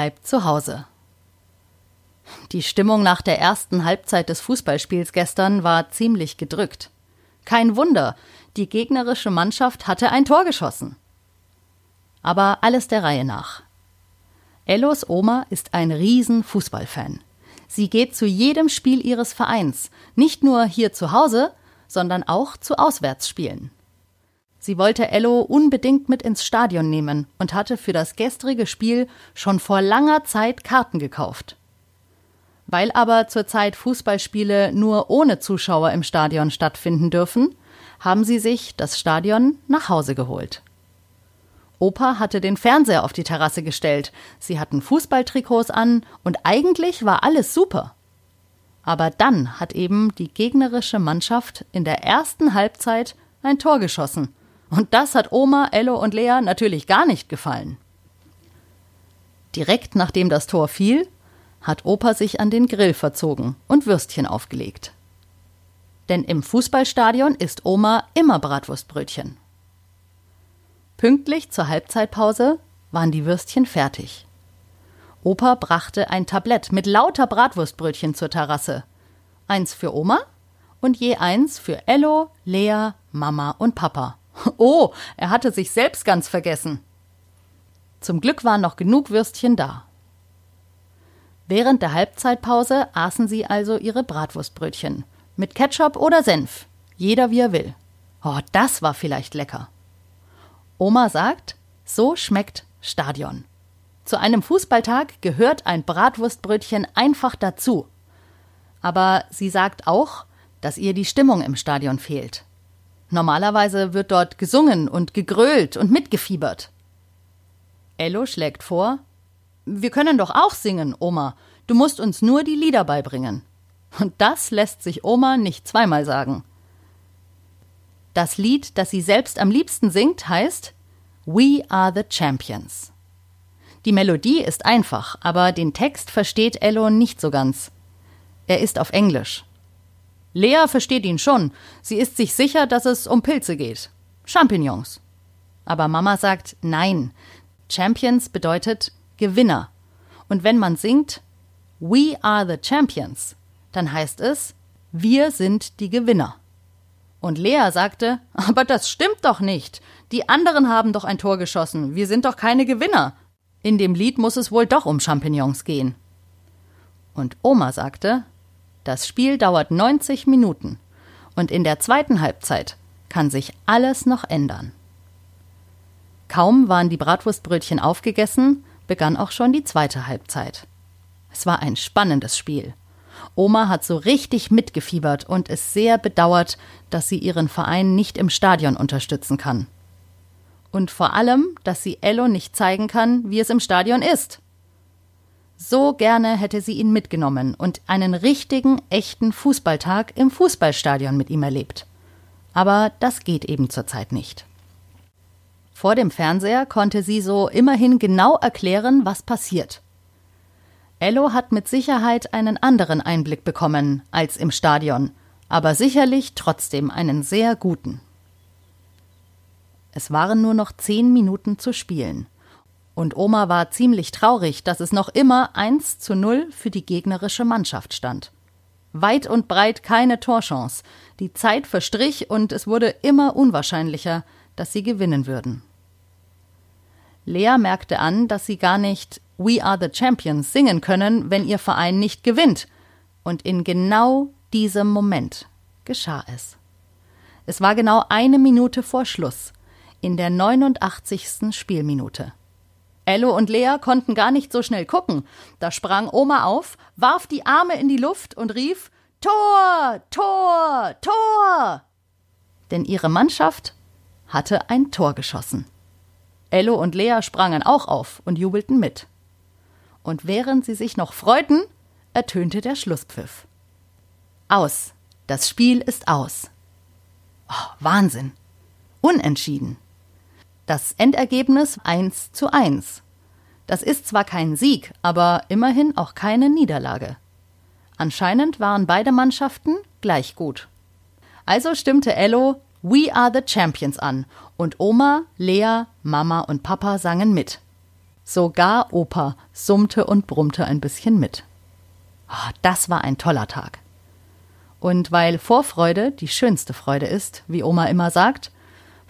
bleibt zu Hause. Die Stimmung nach der ersten Halbzeit des Fußballspiels gestern war ziemlich gedrückt. Kein Wunder, die gegnerische Mannschaft hatte ein Tor geschossen. Aber alles der Reihe nach. Ellos Oma ist ein Riesen-Fußballfan. Sie geht zu jedem Spiel ihres Vereins, nicht nur hier zu Hause, sondern auch zu Auswärtsspielen. Sie wollte Ello unbedingt mit ins Stadion nehmen und hatte für das gestrige Spiel schon vor langer Zeit Karten gekauft. Weil aber zurzeit Fußballspiele nur ohne Zuschauer im Stadion stattfinden dürfen, haben sie sich das Stadion nach Hause geholt. Opa hatte den Fernseher auf die Terrasse gestellt, sie hatten Fußballtrikots an und eigentlich war alles super. Aber dann hat eben die gegnerische Mannschaft in der ersten Halbzeit ein Tor geschossen. Und das hat Oma, Ello und Lea natürlich gar nicht gefallen. Direkt nachdem das Tor fiel, hat Opa sich an den Grill verzogen und Würstchen aufgelegt. Denn im Fußballstadion isst Oma immer Bratwurstbrötchen. Pünktlich zur Halbzeitpause waren die Würstchen fertig. Opa brachte ein Tablett mit lauter Bratwurstbrötchen zur Terrasse. Eins für Oma und je eins für Ello, Lea, Mama und Papa. Oh, er hatte sich selbst ganz vergessen. Zum Glück waren noch genug Würstchen da. Während der Halbzeitpause aßen sie also ihre Bratwurstbrötchen. Mit Ketchup oder Senf. Jeder wie er will. Oh, das war vielleicht lecker. Oma sagt, so schmeckt Stadion. Zu einem Fußballtag gehört ein Bratwurstbrötchen einfach dazu. Aber sie sagt auch, dass ihr die Stimmung im Stadion fehlt. Normalerweise wird dort gesungen und gegrölt und mitgefiebert. Ello schlägt vor, wir können doch auch singen, Oma. Du musst uns nur die Lieder beibringen. Und das lässt sich Oma nicht zweimal sagen. Das Lied, das sie selbst am liebsten singt, heißt We are the Champions. Die Melodie ist einfach, aber den Text versteht Ello nicht so ganz. Er ist auf Englisch. Lea versteht ihn schon. Sie ist sich sicher, dass es um Pilze geht. Champignons. Aber Mama sagt nein. Champions bedeutet Gewinner. Und wenn man singt We are the Champions, dann heißt es Wir sind die Gewinner. Und Lea sagte, aber das stimmt doch nicht. Die anderen haben doch ein Tor geschossen. Wir sind doch keine Gewinner. In dem Lied muss es wohl doch um Champignons gehen. Und Oma sagte, das Spiel dauert 90 Minuten. Und in der zweiten Halbzeit kann sich alles noch ändern. Kaum waren die Bratwurstbrötchen aufgegessen, begann auch schon die zweite Halbzeit. Es war ein spannendes Spiel. Oma hat so richtig mitgefiebert und es sehr bedauert, dass sie ihren Verein nicht im Stadion unterstützen kann. Und vor allem, dass sie Ello nicht zeigen kann, wie es im Stadion ist. So gerne hätte sie ihn mitgenommen und einen richtigen, echten Fußballtag im Fußballstadion mit ihm erlebt. Aber das geht eben zurzeit nicht. Vor dem Fernseher konnte sie so immerhin genau erklären, was passiert. Ello hat mit Sicherheit einen anderen Einblick bekommen als im Stadion, aber sicherlich trotzdem einen sehr guten. Es waren nur noch zehn Minuten zu spielen. Und Oma war ziemlich traurig, dass es noch immer 1 zu 0 für die gegnerische Mannschaft stand. Weit und breit keine Torchance. Die Zeit verstrich und es wurde immer unwahrscheinlicher, dass sie gewinnen würden. Lea merkte an, dass sie gar nicht We Are the Champions singen können, wenn ihr Verein nicht gewinnt. Und in genau diesem Moment geschah es. Es war genau eine Minute vor Schluss, in der 89. Spielminute. Ello und Lea konnten gar nicht so schnell gucken. Da sprang Oma auf, warf die Arme in die Luft und rief Tor, Tor, Tor. Denn ihre Mannschaft hatte ein Tor geschossen. Ello und Lea sprangen auch auf und jubelten mit und während sie sich noch freuten, ertönte der Schlusspfiff. Aus. Das Spiel ist aus. Oh, Wahnsinn. Unentschieden. Das Endergebnis 1 zu 1. Das ist zwar kein Sieg, aber immerhin auch keine Niederlage. Anscheinend waren beide Mannschaften gleich gut. Also stimmte Ello We Are the Champions an und Oma, Lea, Mama und Papa sangen mit. Sogar Opa summte und brummte ein bisschen mit. Oh, das war ein toller Tag. Und weil Vorfreude die schönste Freude ist, wie Oma immer sagt,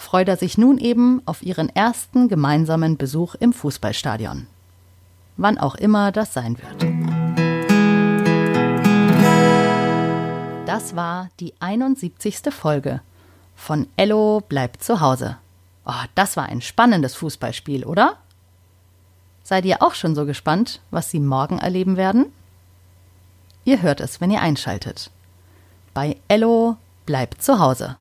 freut er sich nun eben auf ihren ersten gemeinsamen Besuch im Fußballstadion. Wann auch immer das sein wird. Das war die 71. Folge von Ello bleibt zu Hause. Oh, das war ein spannendes Fußballspiel, oder? Seid ihr auch schon so gespannt, was Sie morgen erleben werden? Ihr hört es, wenn ihr einschaltet. Bei Ello bleibt zu Hause.